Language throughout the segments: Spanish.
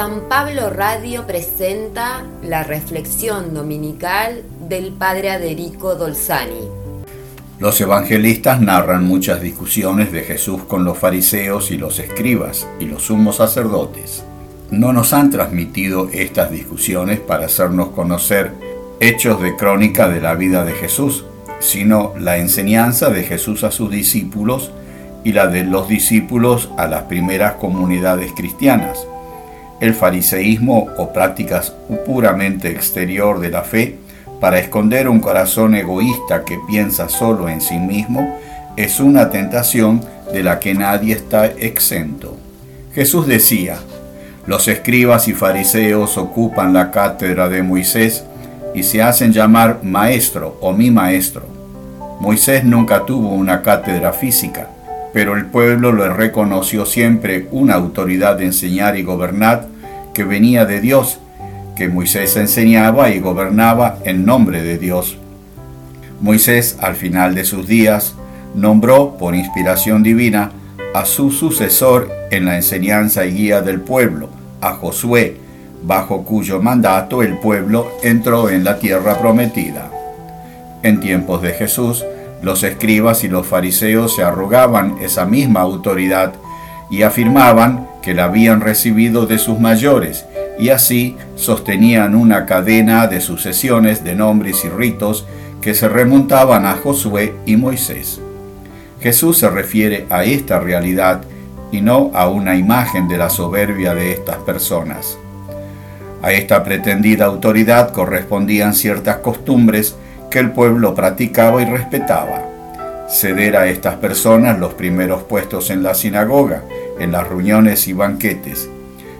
San Pablo Radio presenta la reflexión dominical del padre Aderico Dolzani. Los evangelistas narran muchas discusiones de Jesús con los fariseos y los escribas y los sumos sacerdotes. No nos han transmitido estas discusiones para hacernos conocer hechos de crónica de la vida de Jesús, sino la enseñanza de Jesús a sus discípulos y la de los discípulos a las primeras comunidades cristianas. El fariseísmo o prácticas puramente exterior de la fe para esconder un corazón egoísta que piensa solo en sí mismo es una tentación de la que nadie está exento. Jesús decía, los escribas y fariseos ocupan la cátedra de Moisés y se hacen llamar maestro o mi maestro. Moisés nunca tuvo una cátedra física, pero el pueblo le reconoció siempre una autoridad de enseñar y gobernar que venía de Dios, que Moisés enseñaba y gobernaba en nombre de Dios. Moisés, al final de sus días, nombró por inspiración divina a su sucesor en la enseñanza y guía del pueblo, a Josué, bajo cuyo mandato el pueblo entró en la tierra prometida. En tiempos de Jesús, los escribas y los fariseos se arrogaban esa misma autoridad y afirmaban que la habían recibido de sus mayores, y así sostenían una cadena de sucesiones de nombres y ritos que se remontaban a Josué y Moisés. Jesús se refiere a esta realidad y no a una imagen de la soberbia de estas personas. A esta pretendida autoridad correspondían ciertas costumbres que el pueblo practicaba y respetaba. Ceder a estas personas los primeros puestos en la sinagoga, en las reuniones y banquetes.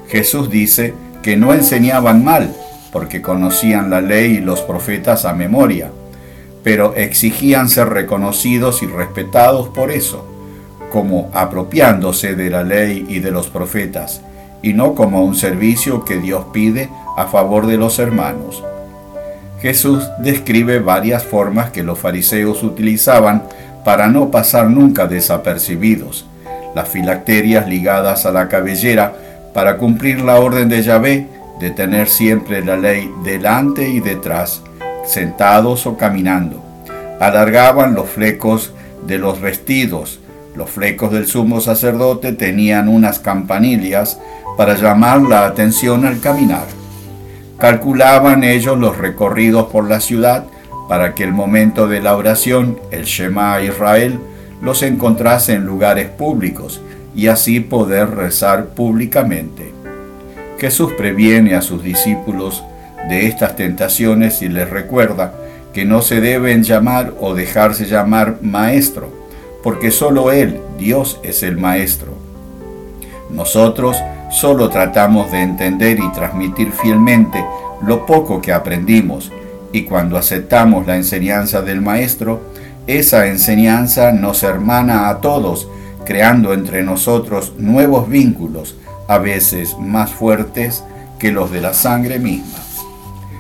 Jesús dice que no enseñaban mal, porque conocían la ley y los profetas a memoria, pero exigían ser reconocidos y respetados por eso, como apropiándose de la ley y de los profetas, y no como un servicio que Dios pide a favor de los hermanos. Jesús describe varias formas que los fariseos utilizaban para no pasar nunca desapercibidos. Las filacterias ligadas a la cabellera para cumplir la orden de Yahvé de tener siempre la ley delante y detrás, sentados o caminando. Alargaban los flecos de los vestidos. Los flecos del sumo sacerdote tenían unas campanillas para llamar la atención al caminar. Calculaban ellos los recorridos por la ciudad para que el momento de la oración, el Shema Israel, los encontrase en lugares públicos y así poder rezar públicamente. Jesús previene a sus discípulos de estas tentaciones y les recuerda que no se deben llamar o dejarse llamar maestro, porque solo Él, Dios, es el maestro. Nosotros solo tratamos de entender y transmitir fielmente lo poco que aprendimos, y cuando aceptamos la enseñanza del Maestro, esa enseñanza nos hermana a todos, creando entre nosotros nuevos vínculos, a veces más fuertes que los de la sangre misma.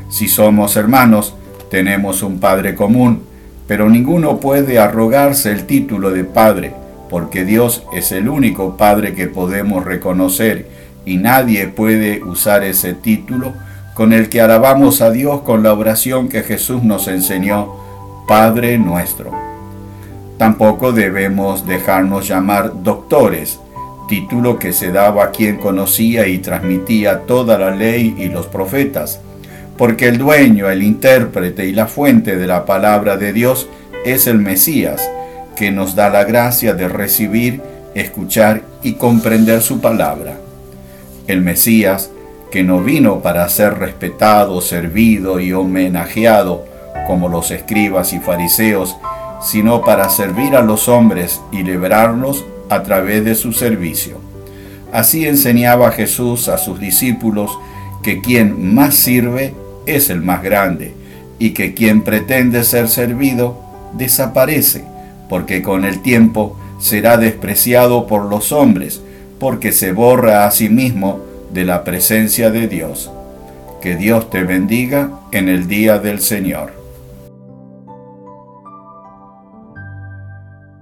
Si somos hermanos, tenemos un Padre común, pero ninguno puede arrogarse el título de Padre, porque Dios es el único Padre que podemos reconocer y nadie puede usar ese título con el que alabamos a Dios con la oración que Jesús nos enseñó, Padre nuestro. Tampoco debemos dejarnos llamar doctores, título que se daba a quien conocía y transmitía toda la ley y los profetas, porque el dueño, el intérprete y la fuente de la palabra de Dios es el Mesías, que nos da la gracia de recibir, escuchar y comprender su palabra. El Mesías, que no vino para ser respetado, servido y homenajeado como los escribas y fariseos, sino para servir a los hombres y liberarlos a través de su servicio. Así enseñaba Jesús a sus discípulos que quien más sirve es el más grande y que quien pretende ser servido desaparece, porque con el tiempo será despreciado por los hombres, porque se borra a sí mismo de la presencia de Dios. Que Dios te bendiga en el día del Señor.